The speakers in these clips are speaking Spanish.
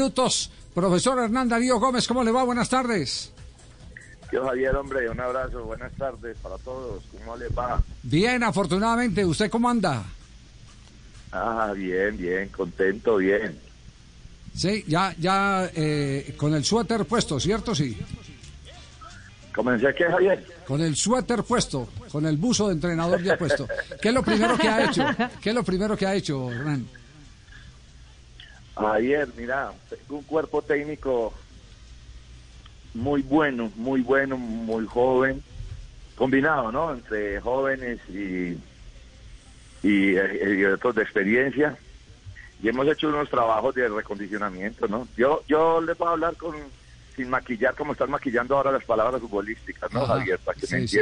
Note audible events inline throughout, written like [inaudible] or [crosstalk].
minutos. Profesor Hernán Darío Gómez, ¿cómo le va? Buenas tardes. Yo, Javier, hombre, un abrazo, buenas tardes para todos. ¿Cómo le va? Bien, afortunadamente. ¿Usted cómo anda? Ah, bien, bien, contento, bien. Sí, ya, ya eh, con el suéter puesto, ¿cierto? Sí. ¿Comencé qué, Javier? Con el suéter puesto, con el buzo de entrenador ya puesto. ¿Qué es lo primero que ha hecho? ¿Qué es lo primero que ha hecho, Hernán? Javier, mira, tengo un cuerpo técnico muy bueno, muy bueno, muy joven, combinado, ¿no? Entre jóvenes y, y, eh, y otros de experiencia. Y hemos hecho unos trabajos de recondicionamiento, ¿no? Yo, yo les voy a hablar con sin maquillar como están maquillando ahora las palabras futbolísticas, ¿no, Ajá. Javier? Para que Sí, me sí.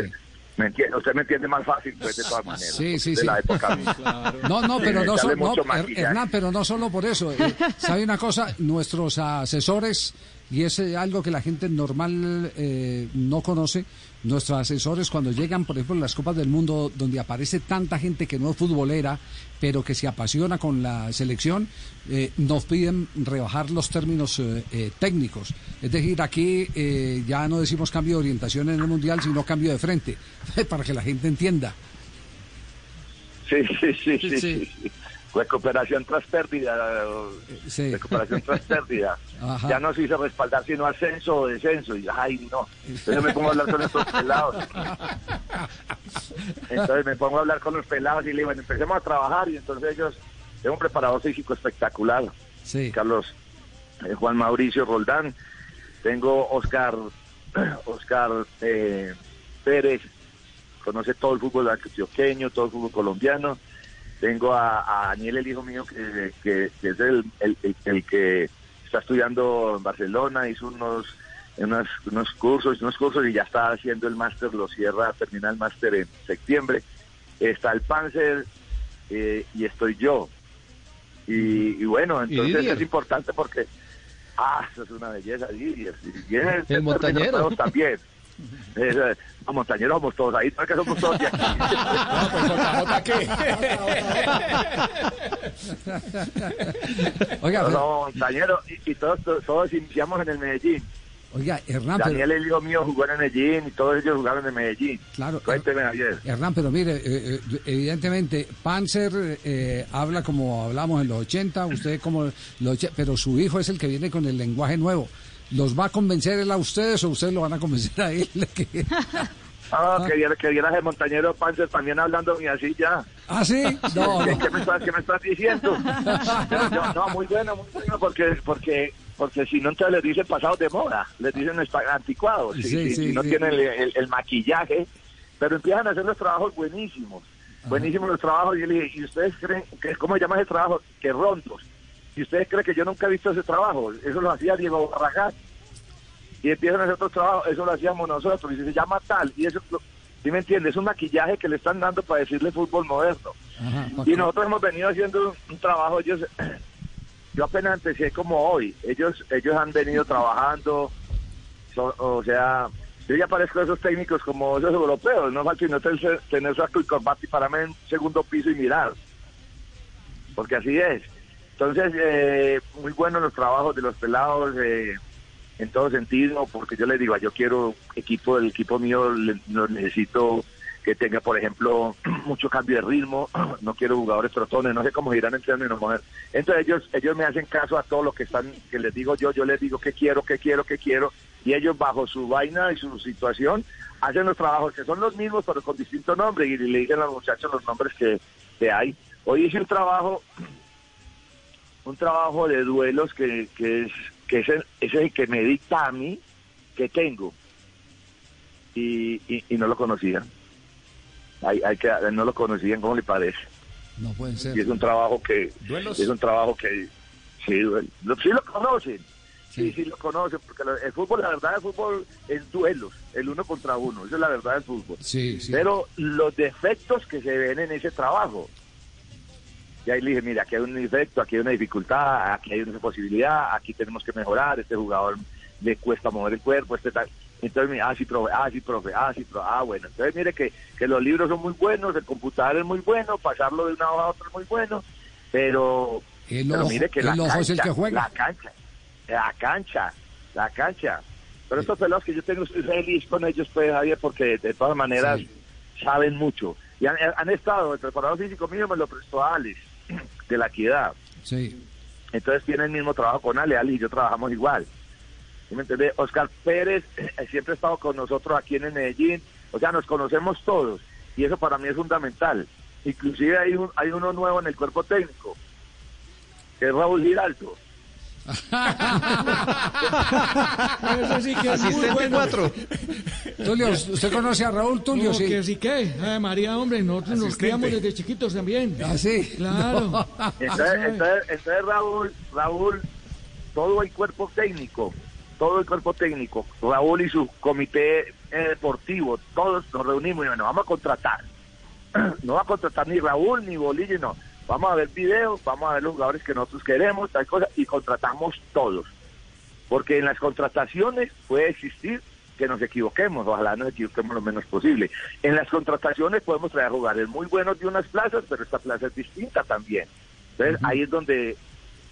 Me entiende, usted me entiende más fácil, pues, de todas maneras. Sí, sí, de sí. la época. [laughs] No, no, pero no, so- no. Hernán, pero no solo por eso. Eh, [laughs] ¿Sabe una cosa? Nuestros asesores, y es eh, algo que la gente normal eh, no conoce, nuestros asesores cuando llegan, por ejemplo, en las Copas del Mundo, donde aparece tanta gente que no es futbolera, pero que se apasiona con la selección, eh, nos piden rebajar los términos eh, eh, técnicos. Es decir, aquí eh, ya no decimos cambio de orientación en el Mundial, sino cambio de frente, [laughs] para que la gente entienda. Sí, sí, sí, Sí, sí, sí. sí. Recuperación tras pérdida. Sí. Recuperación tras [laughs] pérdida. Ajá. Ya no se hizo respaldar sino ascenso o descenso. Y ay, no. Entonces me pongo a hablar con estos pelados. Entonces me pongo a hablar con los pelados y le digo, bueno, empecemos a trabajar. Y entonces ellos, tengo un preparador físico espectacular. Sí. Carlos eh, Juan Mauricio Roldán, tengo Oscar [clears throat] Oscar eh, Pérez, conoce todo el fútbol antioqueño, todo el fútbol colombiano, tengo a, a Daniel, el hijo mío, que, que- que es el, el- el- el que está estudiando en Barcelona, hizo unos, unos, unos cursos, unos cursos y ya está haciendo el máster, lo cierra, termina el máster en septiembre. Está el Panzer eh, y estoy yo. Y, y bueno, entonces es importante porque, ah, eso es una belleza, Didier. Didier, El montañero. también. [laughs] Eh, no, montañeros somos todos ahí, no que somos todos de aquí. [laughs] Oiga, No, pero- no, montañeros, y, y todos, todos, todos iniciamos en el Medellín. oiga, Hernán, Daniel, el hijo mío, jugó en el Medellín y todos ellos jugaron en Medellín. claro, Cuénteme, Javier. Hernán, pero mire, eh, eh, evidentemente, Panzer eh, habla como hablamos en los 80, usted como los, pero su hijo es el que viene con el lenguaje nuevo. ¿Los va a convencer él a ustedes o ustedes lo van a convencer a él? Que- [laughs] Ah, que viera, que vieras el montañero Panzer también hablando y así ya. ¿Ah, sí? [laughs] No, ¿Qué, me estás, qué me estás diciendo? [laughs] No, muy bueno, muy bueno, porque, porque, porque si no, entonces les dicen pasados de moda, les dicen anticuados, si, Sí, si- sí, si no sí. tienen el, el- el maquillaje, pero empiezan a hacer los trabajos buenísimos, buenísimos los trabajos, y yo le dije, ¿y ustedes creen, que, cómo se llama ese trabajo? Que rondos. ¿Y ustedes creen que yo nunca he visto ese trabajo? Eso lo hacía Diego Barragán. Y empiezan a hacer otros trabajos, eso lo hacíamos nosotros, y se llama tal, y eso, ¿sí me entiendes? Es un maquillaje que le están dando para decirle fútbol moderno. Ajá, Y nosotros hemos venido haciendo un, un trabajo, ellos, [clears throat] yo apenas empecé como hoy, ellos ellos han venido trabajando, so- o sea, yo ya parezco esos técnicos como esos europeos, no falta sino tener, tener saco y corbata y pararme en segundo piso y mirar, porque así es. Entonces, eh, muy buenos los trabajos de los pelados, eh, en todo sentido, porque yo les digo, yo quiero equipo, el equipo mío le- lo necesito que tenga, por ejemplo, [clears throat] mucho cambio de ritmo, [clears throat] no quiero jugadores trotones, no sé cómo irán en términos modernos. Entonces ellos ellos me hacen caso a todo lo que están, que les digo yo, yo les digo que quiero, que quiero, que quiero, y ellos bajo su vaina y su situación hacen los trabajos que son los mismos, pero con distinto nombre, y le dicen a los muchachos los nombres que, que hay. Hoy hice un trabajo, un trabajo de duelos que, que es que es el, es el que me dicta a mí que tengo y, y, y no lo conocían. Hay, hay que, no lo conocían, ¿cómo le parece? No pueden ser. Y es un trabajo que ¿Duelos? es un trabajo que sí, duel- lo- sí lo conocen. Sí, Sí. sí lo conocen, porque el fútbol, la verdad, el fútbol es duelos, el uno contra uno, esa es la verdad del fútbol. Sí, sí. Pero los defectos que se ven en ese trabajo, y ahí le dije, mira, aquí hay un defecto, aquí hay una dificultad, aquí hay una posibilidad, aquí tenemos que mejorar, este jugador le cuesta mover el cuerpo, este tal. Entonces, me, ah, sí, profe, ah, sí, profe, ah, sí, profe, ah, bueno. Entonces, mire que, que los libros son muy buenos, el computador es muy bueno, pasarlo de una hoja a otra es muy bueno, pero, El pero ojo, mire que el la ojo cancha, es el que juega. La cancha, La cancha, la cancha. Pero estos pelados que yo tengo, estoy feliz con ellos, pues, Javier, porque de todas maneras saben mucho. Y han, han estado, el preparador físico mío me lo prestó a Alex, de la equidad. Sí. Entonces tiene el mismo trabajo con Ale, y yo trabajamos igual. ¿Sí me entiende? Oscar Pérez eh, siempre ha estado con nosotros aquí en Medellín, o sea, nos conocemos todos y eso para mí es fundamental. Inclusive hay, un, hay uno nuevo en el cuerpo técnico, que es Raúl Giraldo. Eso sí que es muy Asistente bueno. 4. Tulio, ¿usted conoce a Raúl Tulio? No, sí. que sí que, Ay, María, hombre, nosotros nos criamos desde chiquitos también. ¿Ah, sí? Claro. No. Entonces, sabe. entonces, entonces Raúl, Raúl, todo el cuerpo técnico, todo el cuerpo técnico, Raúl y su comité eh, deportivo, todos nos reunimos y bueno, vamos a contratar. [clears throat] No va a contratar ni Raúl ni Bolillo, no. Vamos a ver videos, vamos a ver los jugadores que nosotros queremos, tal cosa, y contratamos todos. Porque en las contrataciones puede existir que nos equivoquemos, ojalá nos equivoquemos lo menos posible. En las contrataciones podemos traer jugadores muy buenos de unas plazas, pero esta plaza es distinta también. Entonces ahí es donde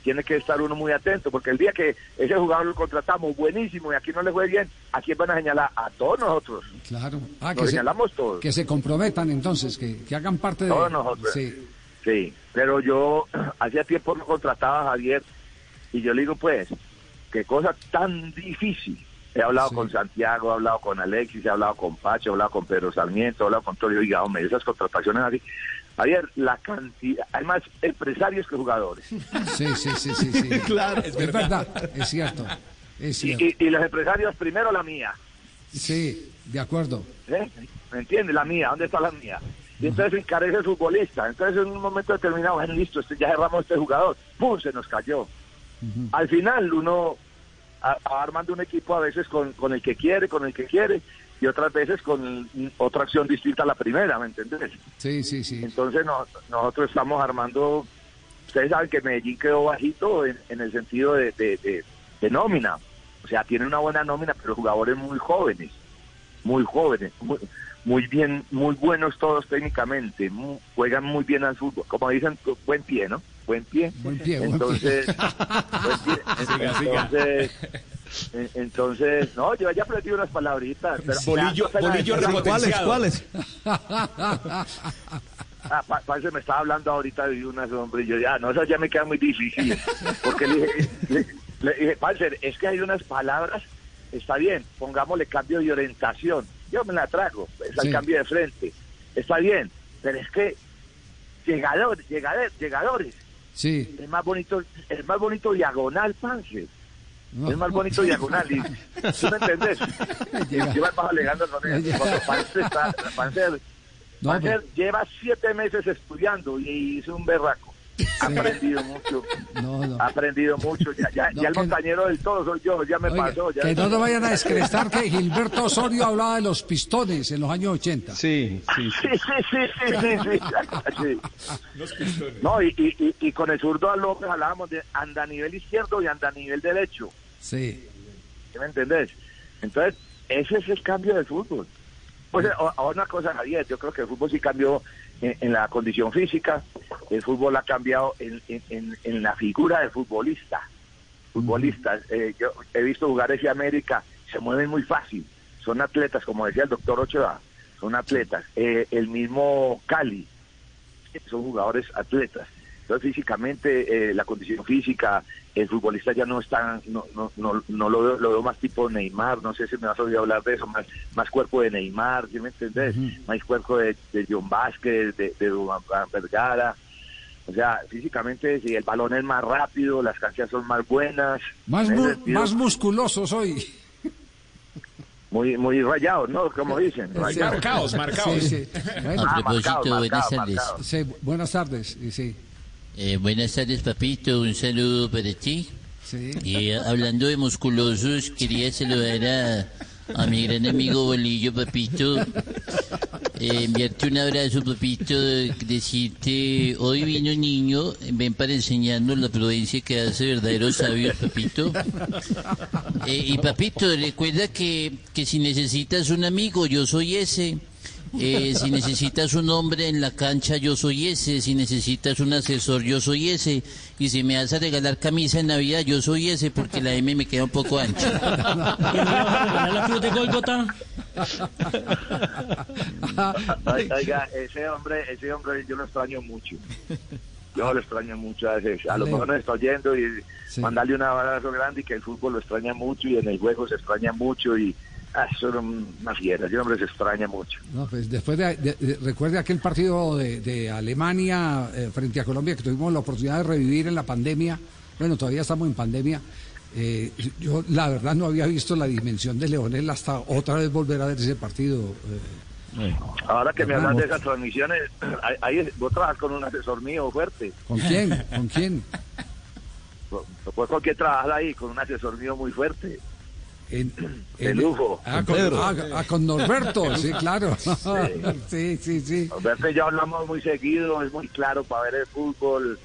tiene que estar uno muy atento, porque el día que ese jugador lo contratamos buenísimo y aquí no le fue bien, ¿a quién van a señalar? A todos nosotros. Claro. Ah, Nos que se, señalamos todos. que se comprometan entonces, que, que hagan parte de... Todos nosotros. Sí. Sí, pero yo [clears throat] hacía tiempo no contrataba a Javier y yo le digo pues, qué cosa tan difícil. He hablado Sí. con Santiago, he hablado con Alexis, he hablado con Pacho, he hablado con Pedro Sarmiento, he hablado con Torio Diga, hombre, esas contrataciones así. Javier, la cantidad, hay más empresarios que jugadores. Sí, sí, sí, sí. sí. [laughs] Claro. Es verdad, es cierto. Es Y, cierto. y- y los empresarios, primero la mía. Sí, de acuerdo. ¿eh? ¿Me entiendes? La mía, ¿dónde está la mía? Y entonces encarece el futbolista. Entonces en un momento determinado, bueno, listo, este, ya cerramos este jugador. ¡Pum! Se nos cayó. Al final uno a- va armando un equipo a veces con, con el que quiere, con el que quiere, y otras veces con otra acción distinta a la primera, ¿me entiendes? Sí, sí, sí. Entonces no- nosotros estamos armando, ustedes saben que Medellín quedó bajito en, en el sentido de, de- de- de nómina, o sea, tiene una buena nómina, pero jugadores muy jóvenes, muy jóvenes, muy, muy bien, muy buenos todos técnicamente, mu- juegan muy bien al fútbol, como dicen, buen pie, ¿no? Buen pie. Buen pie, buen pie. Entonces, buen pie. [laughs] entonces, en- entonces, no, yo ya aprendí unas palabritas. Pero, Bolillo- ya, ¿Cuáles? ¿Cuáles? Ah, pa- me estaba hablando ahorita de unas, hombre, y yo ya, no, eso ya me queda muy difícil, porque le dije, le, le dije, parce, es que hay unas palabras, está bien, pongámosle cambio de orientación, yo me la trago, es el Sí. cambio de frente, está bien, pero es que llegadores, llegadores, llegadores, Sí. es más bonito, es más bonito diagonal, parce, No. es más bonito diagonal, y, ¿tú me entendés? [laughs] Me bajo alegando con él, cuando está, No, pero- lleva siete meses estudiando y hizo un berraco. [laughs] Ha aprendido mucho, No, no. ha aprendido mucho. Ya, ya, No, ya el montañero del todo soy yo, ya me Oiga, pasó. Ya que no nos vayan a descrestar que [laughs] Gilberto Osorio hablaba de los pistones en los años 80. Sí, sí, sí. Sí, sí, sí, sí, sí, sí, sí. No, y, y, y, y con el zurdo a López hablábamos de anda a nivel izquierdo y anda a nivel derecho. Sí. ¿Sí me entendés? Entonces, ese es el cambio del fútbol. Pues o- ahora una cosa, Javier, yo creo que el fútbol sí cambió en, en la condición física, el fútbol ha cambiado en, en- en- la figura del futbolista. Futbolistas, eh, yo he visto jugadores de América, se mueven muy fácil, son atletas, como decía el doctor Ochoa, son atletas. Eh, el mismo Cali, son jugadores atletas. Entonces físicamente, eh, la condición física, el futbolista ya no está, no, no, no, no lo, veo, lo veo más tipo Neymar, no sé si me vas a oír hablar de eso, más, más cuerpo de Neymar, ¿sí me entendés? Más cuerpo de, de John Vázquez, de, de Vergara. O sea, físicamente sí, el balón es más rápido, las canchas son más buenas. Más, mu- sentido, más musculosos hoy. muy, muy rayados, ¿no? Como dicen, rayados. Marcaos, marcaos. Sí, sí. Bueno, Ah, A propósito, marcado, buenas tardes. marcado. sí, buenas tardes. Sí, Eh, buenas tardes, papito. Un saludo para ti. sí. Y eh, hablando de musculosos, quería saludar a, a mi gran amigo Bolillo, papito. Eh, enviarte un abrazo, papito. Decirte, hoy vino un niño, ven para enseñarnos la prudencia que hace verdaderos sabios, papito. Eh, y papito, recuerda que, que si necesitas un amigo, yo soy ese. Eh, si necesitas un hombre en la cancha, yo soy ese. Si necesitas un asesor, yo soy ese. Y si me vas a regalar camisa en Navidad, yo soy ese, porque la M me queda un poco ancha. ¿Que no le vas a regalar la cruz de Golgota? [laughs] Oiga, ese hombre, ese hombre yo lo extraño mucho. Yo lo extraño mucho a veces. A lo mejor nos está oyendo y Sí. mandarle un abrazo grande y que el fútbol lo extraña mucho y en el juego se extraña mucho y ah, son una fiera. Ese hombre se extraña mucho. No, pues después de, de- de- recuerde aquel partido de, de Alemania eh, frente a Colombia que tuvimos la oportunidad de revivir en la pandemia. Bueno, todavía estamos en pandemia. Eh, yo la verdad no había visto la dimensión de Leonel hasta otra vez volver a ver ese partido. eh. Ahora que me hablas de esas transmisiones, [clears throat] ahí, ahí vos trabajas con un asesor mío fuerte. ¿Con quién? ¿Con quién? [laughs] Pues con quién trabajas ahí, con un asesor mío muy fuerte. En, De lujo. Ah, con, ah, ah, con Norberto, [laughs] sí, claro. Sí, [laughs] sí, sí. Alberto y yo hablamos muy seguido, es muy claro para ver el fútbol.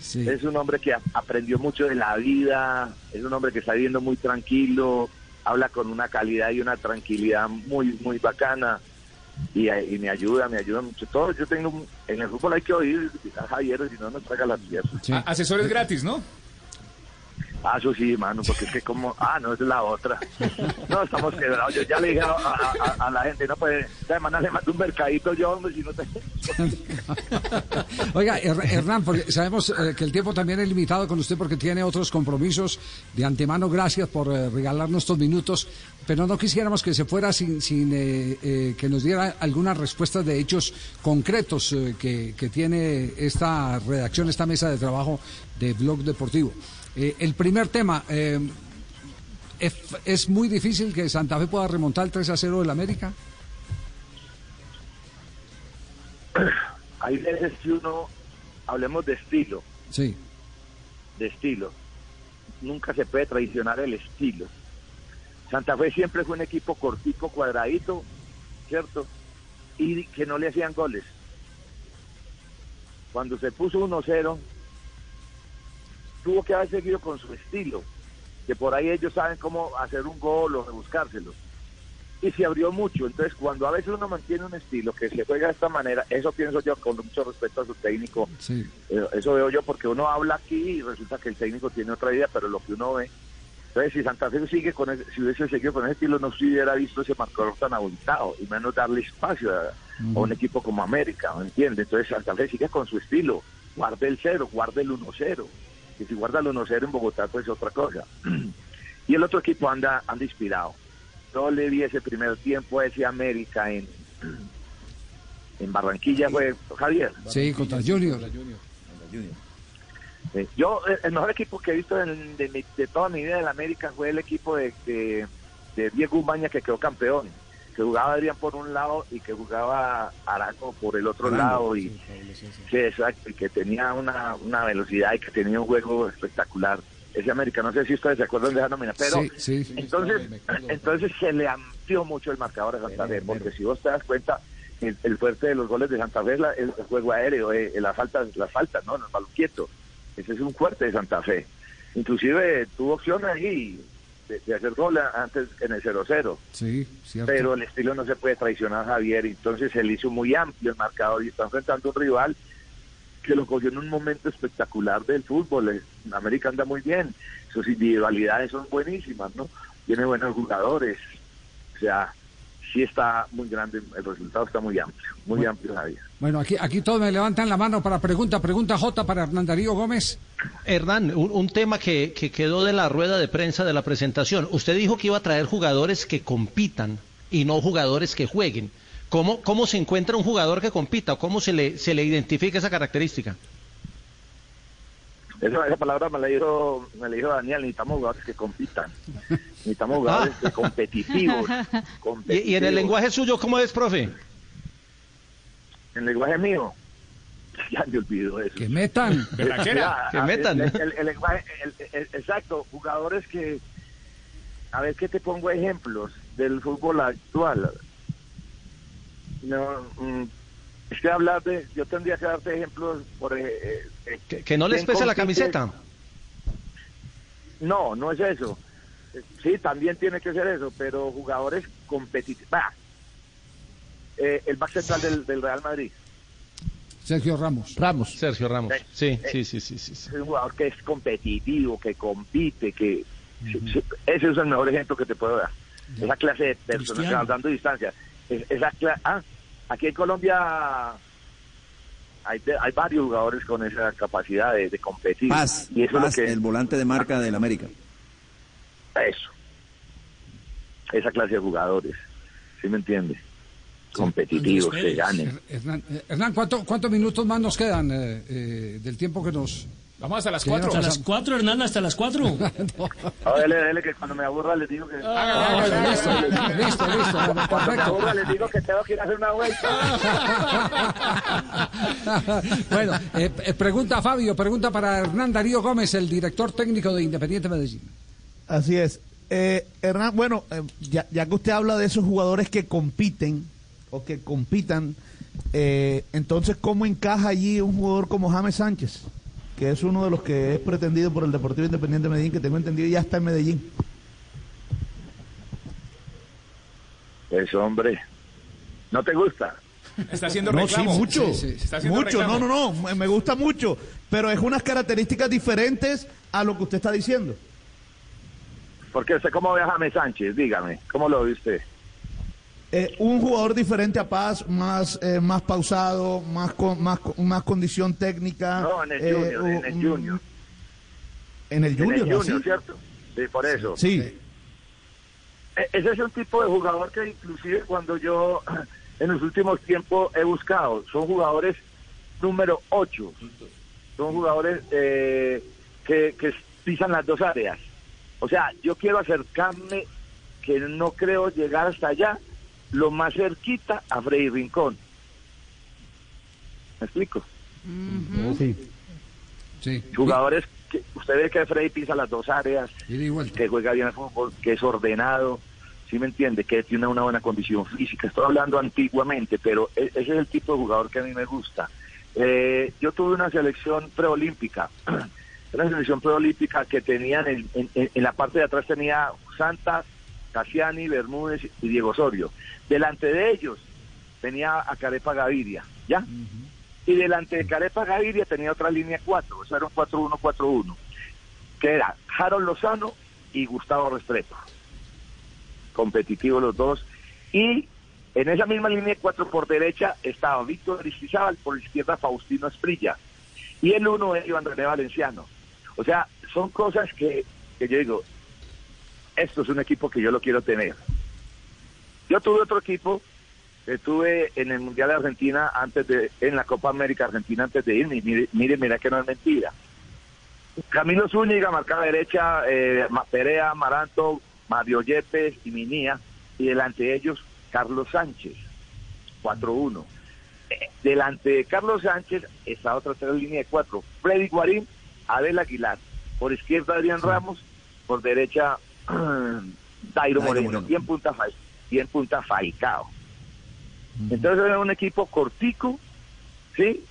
sí. Es un hombre que aprendió mucho de la vida, es un hombre que está viviendo muy tranquilo, habla con una calidad y una tranquilidad muy, muy bacana. Y, y me ayuda, me ayuda mucho. Todo, yo tengo, en el fútbol hay que oír a Javier, si no nos traga las piernas. sí. Asesores gratis, ¿no? Ah, eso sí, mano, porque es que como, ah, no, es la otra. No, estamos quebrados. Yo ya le dije a, a- la gente, no, pues, esta semana le mando un mercadito yo, hombre, si no te... Oiga, Her- Hernán, porque sabemos eh, que el tiempo también es limitado con usted porque tiene otros compromisos. De antemano, gracias por eh, regalarnos estos minutos, pero no quisiéramos que se fuera sin, sin eh, que nos diera algunas respuestas de hechos concretos que, que tiene esta redacción, esta mesa de trabajo de Blog Deportivo. Eh, el primer tema, eh, ¿es, es muy difícil que Santa Fe pueda remontar el 3 a 0 del América? [clears throat] Hay veces que uno, hablemos de estilo, Sí, de estilo. Nunca se puede traicionar el estilo. Santa Fe siempre fue un equipo cortico, cuadradito, ¿cierto? Y que no le hacían goles. Cuando se puso 1-0, tuvo que haber seguido con su estilo, que por ahí ellos saben cómo hacer un gol o buscárselo. Y se abrió mucho, entonces cuando a veces uno mantiene un estilo que se juega de esta manera, eso pienso yo con mucho respeto a su técnico, sí. eh, Eso veo yo porque uno habla aquí y resulta que el técnico tiene otra idea, pero lo que uno ve. Entonces, si Santa Fe sigue con ese, si hubiese seguido con ese estilo, no se hubiera visto ese marcador tan abultado y menos darle espacio a, a un equipo como América, ¿me entiendes? Entonces, Santa Fe sigue con su estilo, guarde el cero, guarde el 1-0. Y si guarda el 1-0 en Bogotá, pues es otra cosa. [clears throat] y el otro equipo anda, anda inspirado. No le vi ese primer tiempo a ese América en, [clears throat] en Barranquilla, fue Javier. Sí, contra Junior. Eh, Yo, eh, el mejor equipo que he visto en- de, mi- de toda mi vida en la América fue el equipo de, de, de Diego Umaña que quedó campeón, que jugaba Adrián por un lado y que jugaba Araco por el otro lado y que, exacto, y que tenía una, una velocidad y que tenía un juego espectacular. Ese América, no sé si ustedes se acuerdan de esa nómina, pero Sí, sí. entonces, entonces se le amplió mucho el marcador a Santa Fe, porque si vos te das cuenta, el, el fuerte de los goles de Santa Fe es la- el, juego aéreo, eh, las faltas, las faltas, ¿no? El balón quieto. Ese es un fuerte de Santa Fe. Inclusive tuvo opción ahí de, de hacer gol antes en el 0-0, Sí, cierto. pero el estilo no se puede traicionar Javier, entonces él hizo muy amplio el marcador y está enfrentando a un rival que lo cogió en un momento espectacular del fútbol. Eh, América anda muy bien, sus individualidades son buenísimas, ¿no? Tiene buenos jugadores, o sea, sí está muy grande, el resultado está muy amplio, muy amplio Javier. Bueno, aquí, aquí todos me levantan la mano para pregunta. Pregunta J para Hernán Darío Gómez. Hernán, un, un tema que, que quedó de la rueda de prensa de la presentación. Usted dijo que iba a traer jugadores que compitan y no jugadores que jueguen. ¿Cómo, cómo se encuentra un jugador que compita o cómo se le, se le identifica esa característica? Esa, esa palabra me la dijo, me la dijo Daniel, necesitamos jugadores que compitan, necesitamos [laughs] jugadores que competitivos, [laughs] Y, y en competitivos. el lenguaje suyo, ¿cómo es, profe? En el lenguaje mío, [laughs] ya me olvido eso. Que metan. Que metan. el- el- el lenguaje- el- el- exacto, jugadores que, a ver que te pongo ejemplos del fútbol actual. No, mm, es que hablar de, yo tendría que darte ejemplos por eh, eh, Que, que no les ¿quién pese la camiseta. No, no es eso. Eh, Sí, también tiene que ser eso, pero jugadores competitivos. eh, el back central del, del Real Madrid. Sergio Ramos. Ramos. Sergio Ramos. Sí, Eh, sí, sí, sí, sí. sí. Es un jugador que es competitivo, que compite, que... ese es el mejor ejemplo que te puedo dar. Esa clase de personas dando distancia. Es- Esa cla- ah, aquí en Colombia hay, hay varios jugadores con esa capacidad de, de competir. Paz, y eso Paz, es lo que... el volante de marca del América. Eso. Esa clase de jugadores. ¿Sí me entiende? Competitivos, que ganen. Hernán, Hernán, ¿cuánto- ¿cuántos minutos más nos quedan eh, eh, del tiempo que nos... Vamos hasta las Que ya cuatro. no Hasta las cuatro, Hernán, hasta las cuatro. [laughs] No, dele, dele, que cuando me aburra les digo que... Ah, bueno, listo, [laughs] listo, Cuando me aburra les digo que tengo que ir a hacer una vuelta. [laughs] bueno, eh, eh, pregunta Fabio, pregunta para Hernán Darío Gómez, el director técnico de Independiente Medellín. Así es. Eh, Hernán, bueno, eh, ya, ya que usted habla de esos jugadores que compiten o que compitan, eh, entonces, ¿cómo encaja allí un jugador como James Sánchez? Que es uno de los que es pretendido por el Deportivo Independiente de Medellín, que tengo entendido ya está en Medellín. Pues hombre, ¿no te gusta? Está haciendo No, reclamo. sí, mucho. Sí, sí, Está haciendo mucho, reclamo. no, no, no, me- me gusta mucho, pero es unas características diferentes a lo que usted está diciendo. Porque usted cómo ve a James Sánchez, dígame, ¿cómo lo ve usted? Eh, un jugador diferente a Paz, más eh, más pausado, más con, más más condición técnica. No, en el eh, Junior, en el un- Junior. En el En Junior, el Junior, ¿así? ¿cierto? Sí, por eso. Sí. E- Ese es un tipo de jugador que inclusive cuando yo [clears throat] en los últimos tiempos he buscado, son jugadores número 8. Son jugadores eh, que, que pisan las dos áreas. O sea, yo quiero acercarme, que no creo llegar hasta allá, lo más cerquita a Freddy Rincón. ¿Me explico? Sí. Sí. Jugadores que usted ve que Freddy pisa las dos áreas, que juega bien al fútbol, que es ordenado, ¿sí me entiende? Que tiene una buena condición física. Estoy hablando antiguamente, pero e- ese es el tipo de jugador que a mí me gusta. Eh, yo tuve una selección preolímpica, [clears throat] una selección preolímpica que tenían en, en- en- en la parte de atrás tenía Santa, Cassiani, Bermúdez y Diego Osorio. Delante de ellos tenía a Carepa Gaviria, ¿ya? Y delante de Carepa Gaviria tenía otra línea 4, o sea, era un 4-1-4-1, que era Harold Lozano y Gustavo Restrepo. Competitivos los dos. Y en esa misma línea 4 por derecha estaba Víctor Aristizábal, por izquierda Faustino Esprilla. Y el uno es Iván René Valenciano. O sea, son cosas que, que yo digo, esto es un equipo que yo lo quiero tener. Yo tuve otro equipo estuve en el Mundial de Argentina antes de, en la Copa América Argentina antes de irme. Mire, mire, mira que no es mentira. Camilo Zúñiga, marcada derecha, eh, Perea, Maranto, Mario Yepes y Minía. Y delante de ellos, Carlos Sánchez, 4-1. Eh, delante de Carlos Sánchez está otra tercera línea de cuatro. Freddy Guarín, Abel Aguilar. Por izquierda, Adrián Ramos. Por derecha, Dairo Moreno. Y en punta, y en punta Falcao. Entonces era un equipo cortico, ¿sí?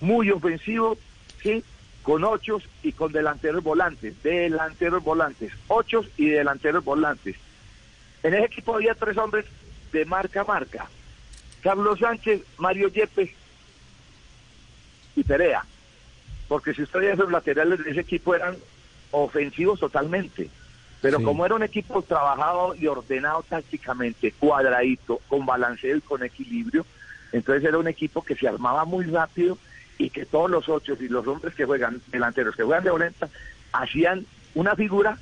Muy ofensivo, ¿sí? Con ochos y con delanteros volantes, delanteros volantes, ochos y delanteros volantes. En ese equipo había tres hombres de marca a marca. Carlos Sánchez, Mario Yepes y Perea. Porque si usted veía esos laterales de ese equipo eran ofensivos totalmente. Pero Sí. como era un equipo trabajado y ordenado tácticamente, cuadradito, con balanceo y con equilibrio, entonces era un equipo que se armaba muy rápido y que todos los ocho y los hombres que juegan, delanteros que juegan de volenta, hacían una figura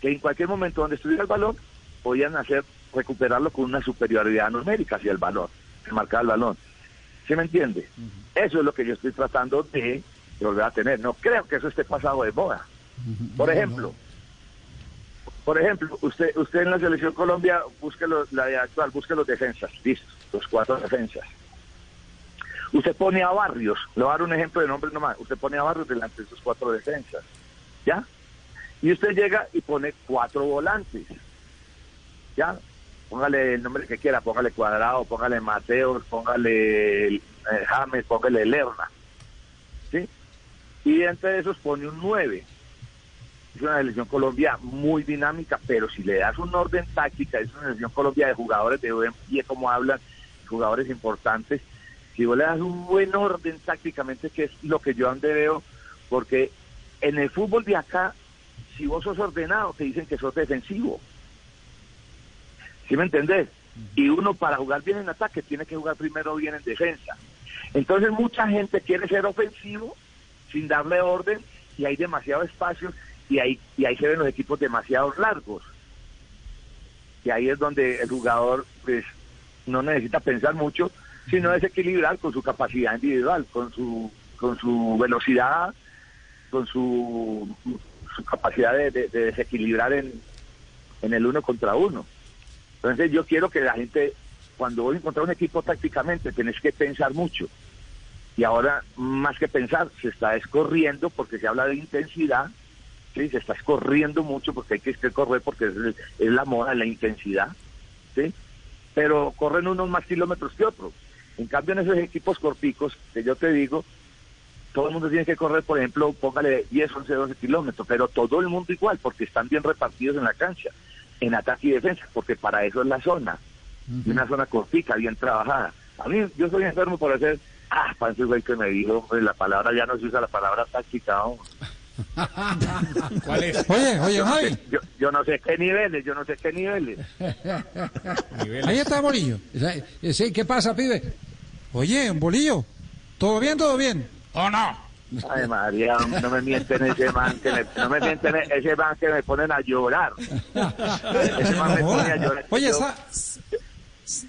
que en cualquier momento donde estuviera el balón, podían hacer, recuperarlo con una superioridad numérica hacia el balón, que marcaba el balón. ¿Sí me entiende? Eso es lo que yo estoy tratando de, de volver a tener. No creo que eso esté pasado de moda. Por ejemplo, por ejemplo, usted usted en la selección Colombia busque los, la actual, busque los defensas, listo, los cuatro defensas. Usted pone a Barrios, le voy a dar un ejemplo de nombre nomás, usted pone a Barrios delante de esos cuatro defensas, ¿ya? Y usted llega y pone cuatro volantes, ¿ya? Póngale el nombre que quiera, póngale Cuadrado, póngale Mateos, póngale eh, James, póngale Lerna, ¿sí? Y entre esos pone un nueve es una selección Colombia muy dinámica, pero si le das un orden táctica, es una selección Colombia de jugadores de buen pie, como hablan, jugadores importantes, si vos le das un buen orden tácticamente, que es lo que yo ande veo, porque en el fútbol de acá, si vos sos ordenado, te dicen que sos defensivo. ¿Sí me entendés? Y uno para jugar bien en ataque tiene que jugar primero bien en defensa. Entonces mucha gente quiere ser ofensivo sin darle orden y hay demasiado espacio y ahí, y ahí se ven los equipos demasiado largos. Y ahí es donde el jugador pues no necesita pensar mucho, sino desequilibrar con su capacidad individual, con su, con su velocidad, con su, su capacidad de, de- de desequilibrar en, en el uno contra uno. Entonces yo quiero que la gente, cuando voy a encontrar un equipo tácticamente, tenés que pensar mucho. Y ahora, más que pensar, se está escorriendo porque se habla de intensidad, ¿sí? se está escorriendo mucho porque hay que, que correr porque es, el- es la moda, la intensidad, ¿sí? pero corren unos más kilómetros que otros. En cambio, en esos equipos corticos, que yo te digo, todo el mundo tiene que correr, por ejemplo, póngale 10, 11, 12 kilómetros, pero todo el mundo igual, porque están bien repartidos en la cancha, en ataque y defensa, porque para eso es la zona, una zona cortica, bien trabajada. A mí, yo soy enfermo por hacer, ah, ese güey que me dijo, hombre, la palabra ya no se usa la palabra táctica. [laughs] ¿Cuál es? Oye, oye, yo, no Javi. sé, yo, yo no sé qué niveles, yo no sé qué niveles. Ahí está Bolillo. Ese- ese, ¿Qué pasa, pibe? Oye, Bolillo. ¿Todo bien, todo bien? ¿O no? Ay, María, no me mienten ese man que me, no me mienten ese man que me ponen a llorar. Ese man me pone a llorar. Oye, Yo- sa- soy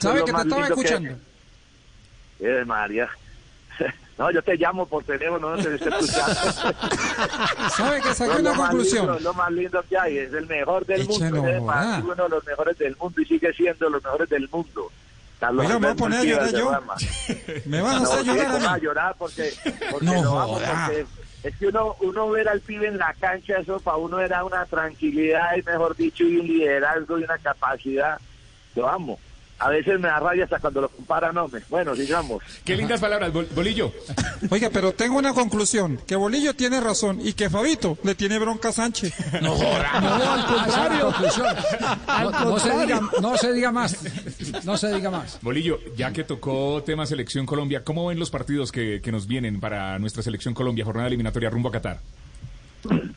¿sabe lo que te estaba lindo que- escuchando? Eh, María. No, yo te llamo por teléfono, no te estoy [laughs] escuchando. ¿Sabe que saqué No, una conclusión? lindo, lo más lindo que hay, es el mejor del Eche, mundo. no es más, es uno de los mejores del mundo y sigue siendo los mejores del mundo. Carlos Oiga, me voy a poner a llorar yo. [laughs] ¿Me van a No, hacer llorar ¿cómo va a llorar porque, porque No porque es que uno, uno ver al pibe en la cancha, eso para uno era una tranquilidad y mejor dicho, y un liderazgo y una capacidad. Lo amo. A veces me da rabia hasta cuando lo comparan, hombre. Bueno, sigamos. Qué lindas palabras, Bol- Bolillo. Oiga, pero tengo una conclusión. Que Bolillo tiene razón y que Fabito le tiene bronca a Sánchez. No joda. [laughs] No, al contrario. [laughs] Al No, no se diga, no se diga más. No se diga más. Bolillo, ya que tocó tema selección Colombia, ¿cómo ven los partidos que, que nos vienen para nuestra selección Colombia, jornada eliminatoria rumbo a Qatar?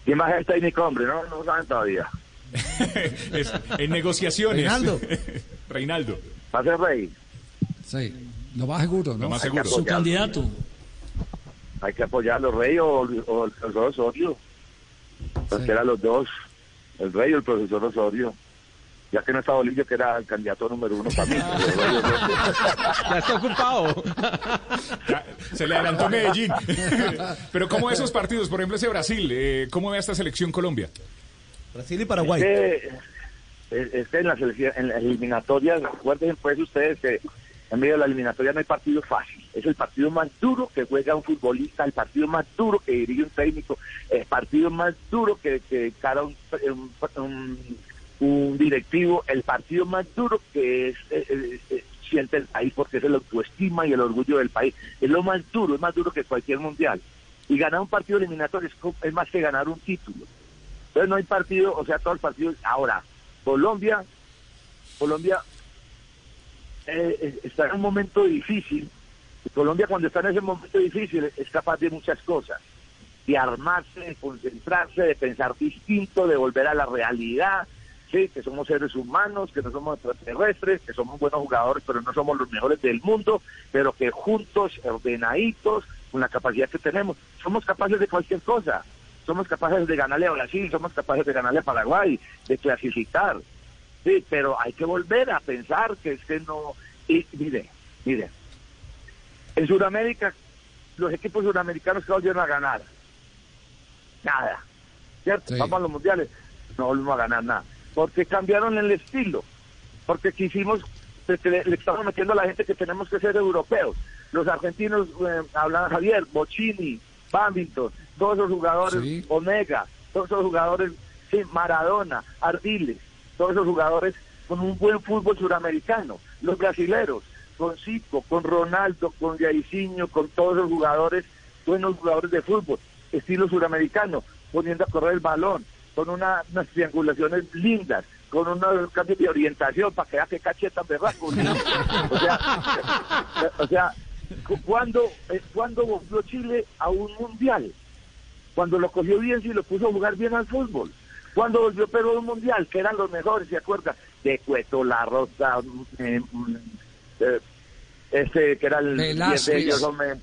¿Quién va a ser técnico, hombre? No, no saben todavía. [laughs] Es- en negociaciones. Reinaldo. Reinaldo, Va a ser rey. Sí, lo más seguro, lo ¿no? más Hay que seguro. Su candidato. Hay que apoyarlo, rey o, o el profesor Osorio. Cualquiera de los dos. El rey o el profesor Osorio. Ya que no está Bolillo, que era el candidato número uno para mí. [laughs] Ya está ocupado. Se le adelantó Medellín. [laughs] Pero ¿cómo esos partidos? Por ejemplo, ese Brasil, eh, ¿cómo ve a esta selección Colombia? Brasil y Paraguay. Es que, es, es que en, las en las eliminatorias, recuerden pues ustedes que en medio de la eliminatoria no hay partido fácil. Es el partido más duro que juega un futbolista, el partido más duro que dirige un técnico, el partido más duro que, que cara un, un, un- directivo, el partido más duro que es, eh, eh, eh, siente el país porque es el autoestima y el orgullo del país. Es lo más duro, es más duro que cualquier mundial. Y ganar un partido eliminatorio es, es más que ganar un título. Entonces no hay partido, o sea, todos los partidos. Ahora, Colombia, Colombia eh, eh, está en un momento difícil. Colombia cuando está en ese momento difícil es capaz de muchas cosas. De armarse, de concentrarse, de pensar distinto, de volver a la realidad. Sí, que somos seres humanos, que no somos extraterrestres, que somos buenos jugadores, pero no somos los mejores del mundo, pero que juntos, ordenaditos, con la capacidad que tenemos, somos capaces de cualquier cosa. Somos capaces de ganarle a Brasil, somos capaces de ganarle a Paraguay, de clasificar. Sí, pero hay que volver a pensar que es que no... Y mire, mire, en Sudamérica, los equipos sudamericanos que volvieron a ganar, nada. ¿Cierto? Sí. Vamos a los mundiales, no volvimos a ganar nada. Porque cambiaron el estilo. Porque quisimos, porque le, le estamos metiendo a la gente que tenemos que ser europeos. Los argentinos, eh, hablan Javier, Bocini, Bambington, todos esos jugadores, Sí. Omega, todos esos jugadores, sí, Maradona, Ardiles, todos esos jugadores con un buen fútbol suramericano. Los brasileros, con Zico, con Ronaldo, con Jairzinho, con todos los jugadores, buenos jugadores de fútbol, estilo suramericano, poniendo a correr el balón. con una- unas triangulaciones lindas, con unos cambios de orientación para que vea que cacheta berraco. [laughs] ¿no? O sea, o sea, ¿cuándo, eh, ¿cuándo volvió Chile a un mundial? Cuando lo cogió bien y lo puso a jugar bien al fútbol. Cuando volvió Perú a un mundial, que eran los mejores, ¿se acuerda? De Cueto, La Rosa, eh, mm, eh, ese que era el diez Velázquez. de ellos, hombre,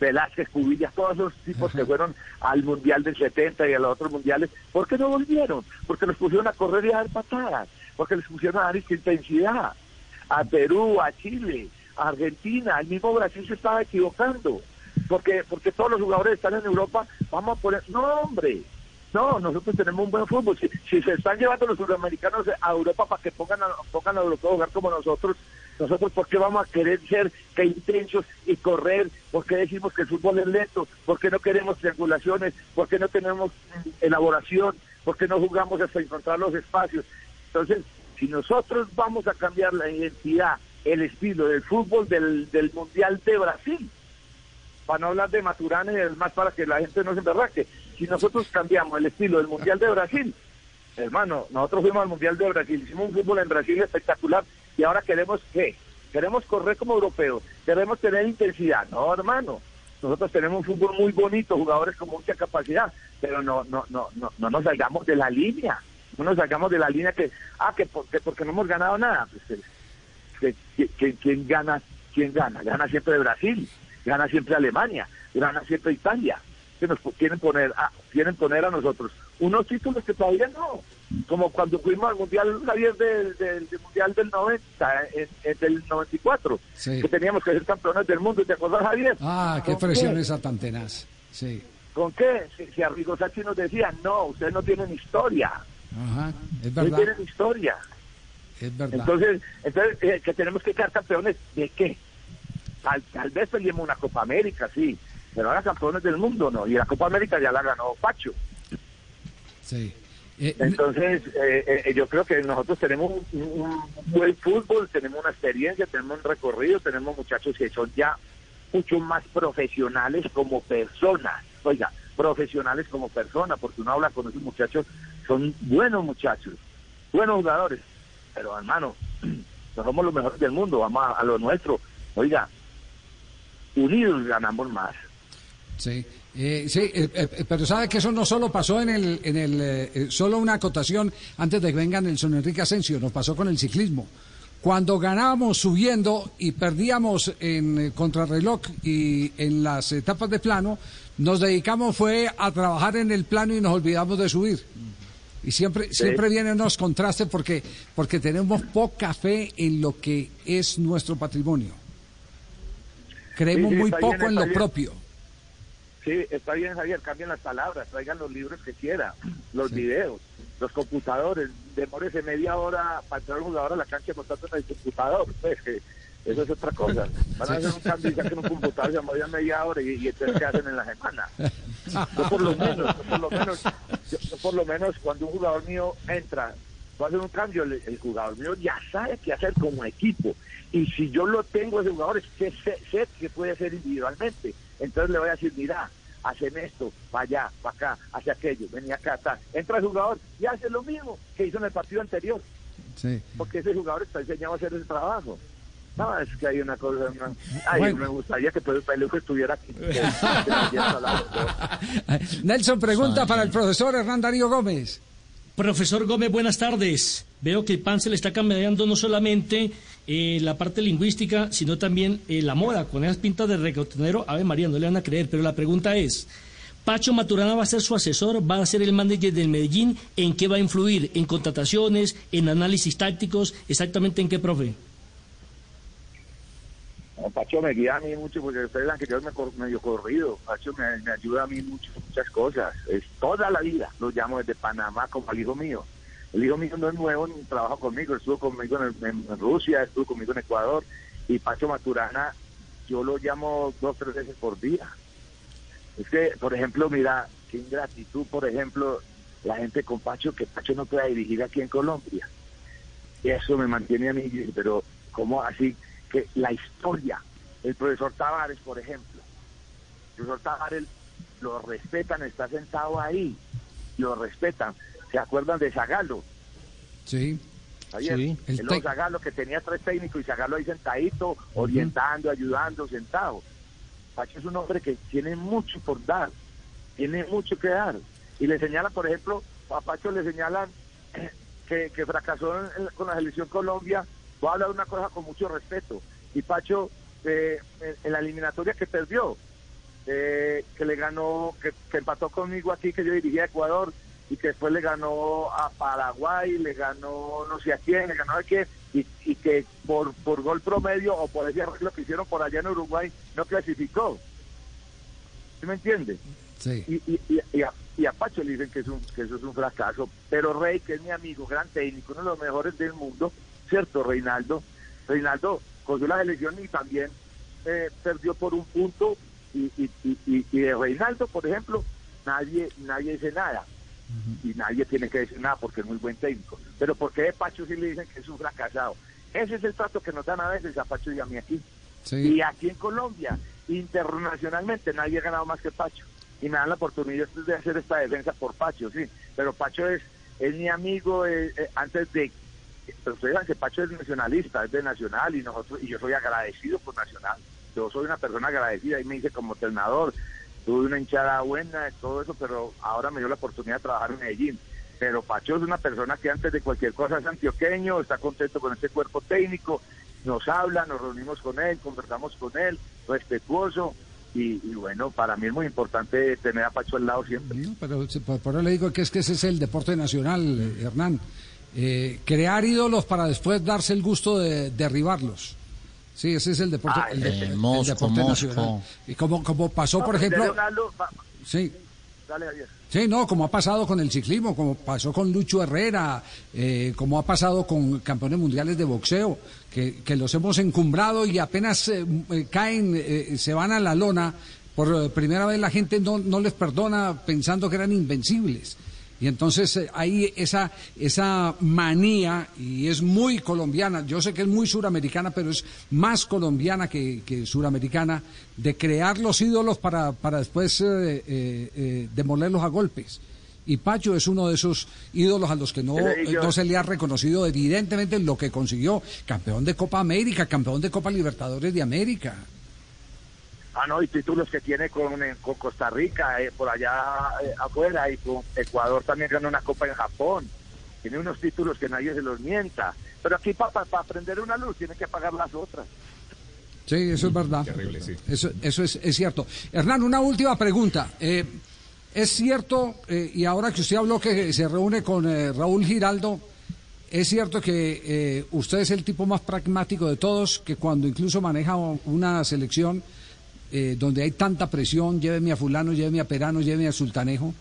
Velázquez, Cubillas, todos esos tipos que fueron al Mundial del 70 y a los otros mundiales, ¿por qué no volvieron? Porque los pusieron a correr y a dar patadas, porque les pusieron a dar intensidad. A Perú, a Chile, Argentina, el mismo Brasil se estaba equivocando, porque porque todos los jugadores están en Europa, vamos a poner, no hombre, no, nosotros tenemos un buen fútbol. Si, se están llevando los sudamericanos a Europa para que pongan a, pongan a europeos a jugar como nosotros, nosotros ¿por qué vamos a querer ser que intensos y correr? ¿Por qué decimos que el fútbol es lento? ¿Por qué no queremos triangulaciones? ¿Por qué no tenemos elaboración? ¿Por qué no jugamos hasta encontrar los espacios? Entonces, si nosotros vamos a cambiar la identidad, el estilo del fútbol del, del Mundial de Brasil, para no hablar de Maturana y es más para que la gente no se emberraque. Si nosotros cambiamos el estilo del Mundial de Brasil, hermano, nosotros fuimos al Mundial de Brasil, hicimos un fútbol en Brasil espectacular y ahora queremos qué? Queremos correr como europeos, queremos tener intensidad. No, hermano, nosotros tenemos un fútbol muy bonito, jugadores con mucha capacidad, pero no no no no, no nos salgamos de la línea, no nos salgamos de la línea que, ah, que, por- que porque no hemos ganado nada. Pues, que, ¿Quién gana? ¿Quién gana? Gana siempre Brasil, gana siempre Alemania, gana siempre Italia. Que nos quieren poner, a, quieren poner a nosotros unos títulos que todavía no. Como cuando fuimos al Mundial, Javier, del, del- del Mundial del 90, en, en del 94, Sí. que teníamos que ser campeones del mundo. ¿Te acuerdas, Javier? Ah, qué ¿Con presión esa tan tenaz. Sí. ¿Con qué? Si, si Sacchi nos decía, no, ustedes no tienen historia, Ajá, es verdad. tienen historia. Es verdad. Entonces, entonces eh, que tenemos que quedar campeones de qué? Tal, tal vez peleemos una Copa América, sí, pero ahora campeones del mundo no. Y la Copa América ya la ganó Pacho. Sí. Eh, Entonces, eh, eh, yo creo que nosotros tenemos un, un buen fútbol, tenemos una experiencia, tenemos un recorrido, tenemos muchachos que son ya mucho más profesionales como personas. Oiga, profesionales como personas, porque uno habla con esos muchachos, son buenos muchachos, buenos jugadores. Pero hermano, [clears throat] no somos los mejores del mundo, vamos a, lo nuestro. Oiga, unidos ganamos más. Sí, eh, sí, eh, eh, pero sabe que eso no solo pasó en el, en el, eh, solo una acotación antes de que venga Nelson Enrique Asensio, nos pasó con el ciclismo. Cuando ganábamos subiendo y perdíamos en contrarreloj y en las etapas de plano, nos dedicamos fue a trabajar en el plano y nos olvidamos de subir. Y siempre, siempre vienen unos contrastes porque, porque tenemos poca fe en lo que es nuestro patrimonio. Creemos Sí, sí, muy bien, poco en lo bien. propio. Sí, está bien, Javier, cambien las palabras, traigan los libros que quiera, los videos, los computadores, demórese media hora para entrar un jugador a la cancha contando en el computador, pues eso es otra cosa. Van a hacer un cambio y saquen un computador, se demoran media hora y, y entonces ¿qué hacen en la semana? Yo por lo menos, yo por lo menos, yo, yo por lo menos cuando un jugador mío entra, va a hacer un cambio, el, el jugador mío ya sabe qué hacer como equipo. Y si yo lo tengo ese jugador, es que sé, sé que puede hacer individualmente. Entonces le voy a decir, mira, hacen esto, para allá, para acá, hacia aquello, venía acá, tal. Entra el jugador y hace lo mismo que hizo en el partido anterior, Sí. porque ese jugador está enseñado a hacer el trabajo. No, es que hay una cosa. una- Ay, Bueno. me gustaría que Pedro Peluco estuviera aquí. que- [laughs] que. [laughs] Nelson pregunta para el profesor Hernán Darío Gómez. Profesor Gómez, buenas tardes. Veo que el PAN se le está cambiando no solamente eh, la parte lingüística, sino también eh, la moda. Con esas pintas de recotonero, Ave María, no le van a creer. Pero la pregunta es, ¿Pacho Maturana va a ser su asesor? ¿Va a ser el manager del Medellín? ¿En qué va a influir? ¿En contrataciones? ¿En análisis tácticos? ¿Exactamente en qué, profe? Pacho me guía a mí mucho porque ustedes saben que yo me cor- medio corrido. Pacho me, ayuda a mí mucho, muchas cosas. Es toda la vida. Lo llamo desde Panamá como al hijo mío. El hijo mío no es nuevo ni trabaja conmigo. Estuvo conmigo el- en Rusia, estuvo conmigo en Ecuador. Y Pacho Maturana, yo lo llamo dos tres veces por día. Es que, por ejemplo, mira, qué ingratitud, por ejemplo, la gente con Pacho, que Pacho no pueda dirigir aquí en Colombia. Eso me mantiene a mí, pero ¿cómo así? Que la historia, el profesor Tavares, por ejemplo, el profesor Tavares lo respetan, está sentado ahí lo respetan. ¿Se acuerdan de Zagalo? Sí. Javier? Sí, el el Zagalo que tenía tres técnicos y Zagalo ahí sentadito, orientando, ayudando, sentado. Pacho es un hombre que tiene mucho por dar, tiene mucho que dar. Y le señalan, por ejemplo, a Pacho le señalan [clears throat] que, que fracasó en- en- con la selección Colombia. Voy a hablar de una cosa con mucho respeto. Y Pacho, eh, en, en la eliminatoria que perdió, eh, que le ganó, que, que empató conmigo aquí, que yo dirigía a Ecuador, y que después le ganó a Paraguay, le ganó no sé a quién, le ganó a quién, y, y que por, por gol promedio o por ese arreglo que hicieron por allá en Uruguay no clasificó. ¿Sí me entiende? Sí. Y, y, y, y a, y a Pacho le dicen que, es un, que eso es un fracaso, pero Rey, que es mi amigo, gran técnico, uno de los mejores del mundo, ¿cierto, Reinaldo? Reinaldo cogió la selección y también eh, perdió por un punto, y, y, y, de Reinaldo, por ejemplo, nadie nadie dice nada. Y nadie tiene que decir nada porque es muy buen técnico. Pero ¿por qué de Pacho sí le dicen que es un fracasado? Ese es el trato que nos dan a veces a Pacho y a mí aquí. Sí. Y aquí en Colombia, internacionalmente, nadie ha ganado más que Pacho. Y me dan la oportunidad de hacer esta defensa por Pacho, sí. Pero Pacho es, es mi amigo eh, eh, antes de... Pero ustedes saben que Pacho es nacionalista, es de Nacional y nosotros y yo soy agradecido por Nacional. Yo soy una persona agradecida y me hice como entrenador. Tuve una hinchada buena, todo eso, pero ahora me dio la oportunidad de trabajar en Medellín. Pero Pacho es una persona que antes de cualquier cosa es antioqueño, está contento con este cuerpo técnico, nos habla, nos reunimos con él, conversamos con él, respetuoso. Y, y bueno, para mí es muy importante tener a Pacho al lado siempre. Pero le digo que es que ese es el deporte nacional, eh, Hernán. Eh, crear ídolos para después darse el gusto de derribarlos. Sí, ese es el deporte, Ah, el, de- eh, el Mosco, deporte Mosco. nacional. Y como, como pasó, por No, ejemplo, va- sí, dale, Javier. Sí, no, como ha pasado con el ciclismo, como pasó con Lucho Herrera, eh, como ha pasado con campeones mundiales de boxeo, que, que los hemos encumbrado y apenas eh, eh, caen, eh, se van a la lona, por eh, primera vez la gente no, no les perdona pensando que eran invencibles. Y entonces eh, hay esa, esa manía, y es muy colombiana, yo sé que es muy suramericana, pero es más colombiana que, que suramericana, de crear los ídolos para, para después eh, eh, eh, demolerlos a golpes. Y Pacho es uno de esos ídolos a los que no, no se le ha reconocido evidentemente lo que consiguió, campeón de Copa América, campeón de Copa Libertadores de América. Ah, no, y títulos que tiene con, eh, con Costa Rica, eh, por allá eh, afuera, y con Ecuador también ganó una copa en Japón. Tiene unos títulos que nadie se los mienta. Pero aquí para aprender una luz tiene que pagar las otras. Sí, eso es verdad. Terrible, sí. Eso, eso es, es cierto. Hernán, una última pregunta. Eh, ¿Es cierto, eh, y ahora que usted habló que se reúne con eh, Raúl Giraldo, es cierto que eh, usted es el tipo más pragmático de todos, que cuando incluso maneja una selección eh, donde hay tanta presión, lléveme a fulano, lléveme a Perano, lléveme a Sultanejo,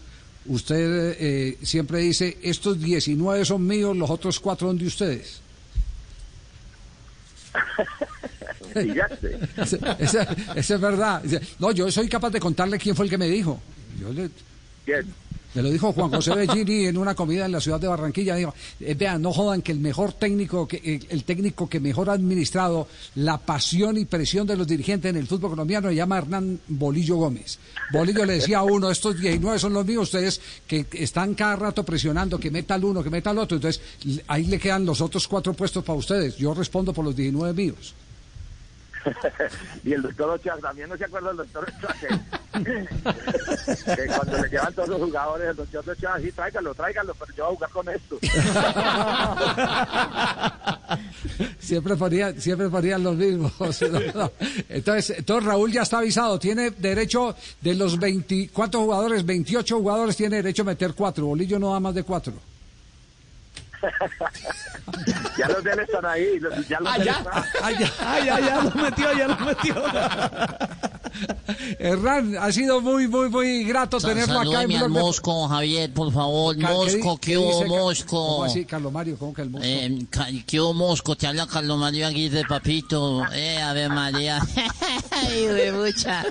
usted eh, siempre dice, estos 19 son míos, los otros cuatro son de ustedes. [laughs] Eso, es verdad. No, yo soy capaz de contarle quién fue el que me dijo. Yo le, Bien. Me lo dijo Juan José [laughs] Bellini en una comida en la ciudad de Barranquilla. Dijo, eh, vean, no jodan que el mejor técnico, que el, el técnico que mejor ha administrado la pasión y presión de los dirigentes en el fútbol colombiano se llama Hernán Bolillo Gómez. Bolillo le decía a uno, estos 19 son los míos, ustedes que están cada rato presionando, que meta al uno, que meta al otro. Entonces, ahí le quedan los otros cuatro puestos para ustedes. Yo respondo por los 19 míos. [laughs] y el doctor Ochoa, también no se acuerda del doctor Ochoa, [laughs] que, cuando le llevan todos los jugadores, el doctor Ochoa, sí, tráigalo, tráigalo, pero yo voy a jugar con esto. [laughs] Siempre ponía, siempre ponían los mismos. Entonces, entonces Raúl ya está avisado. Tiene derecho de los 20, ¿cuántos jugadores? 28 jugadores tiene derecho a meter cuatro. Bolillo no da más de cuatro. [laughs] ya los de él están ahí, los, ya los Ah. Ah, ya lo metió, ya lo metió. [laughs] Hernán, ha sido muy, muy, muy grato tenerlo acá en al Mosco, Javier, por favor. Mosco, ¿qué hubo, Mosco? ¿Cómo así, Carlos Mario? ¿Cómo que el Mosco? Eh, ca- ¿Qué hubo, Mosco? Te habla Carlos Mario Aguirre, papito. Eh, a ver, María. [laughs] Ay, mucha.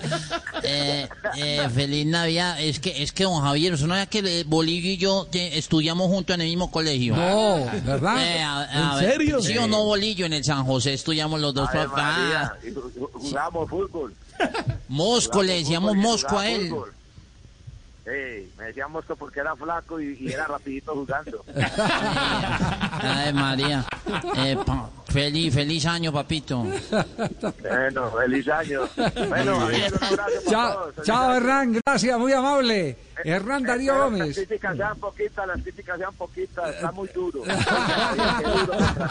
Eh, eh, feliz Navidad. Es que, es que, don Javier, ¿usted no sabía que eh, Bolillo y yo te- estudiamos juntos en el mismo colegio? No, ¿verdad? Eh, a- ¿En ver, serio? ¿Sí o no, Bolillo? En el San José estudiamos los dos. Ave papá. María, y ju- ju- Jugábamos fútbol. Mosco, le decíamos Mosco a él. me decían Mosco porque era flaco y, y era rapidito jugando. [laughs] Ay, María. Eh, pa- feliz, feliz año, papito. Bueno, feliz año. Bueno, Javier, un abrazo para Chao, todos. Feliz chao año. Hernán, gracias, muy amable. Hernán Darío Gómez. Las críticas sean poquitas, las críticas sean poquitas, está muy duro. [laughs]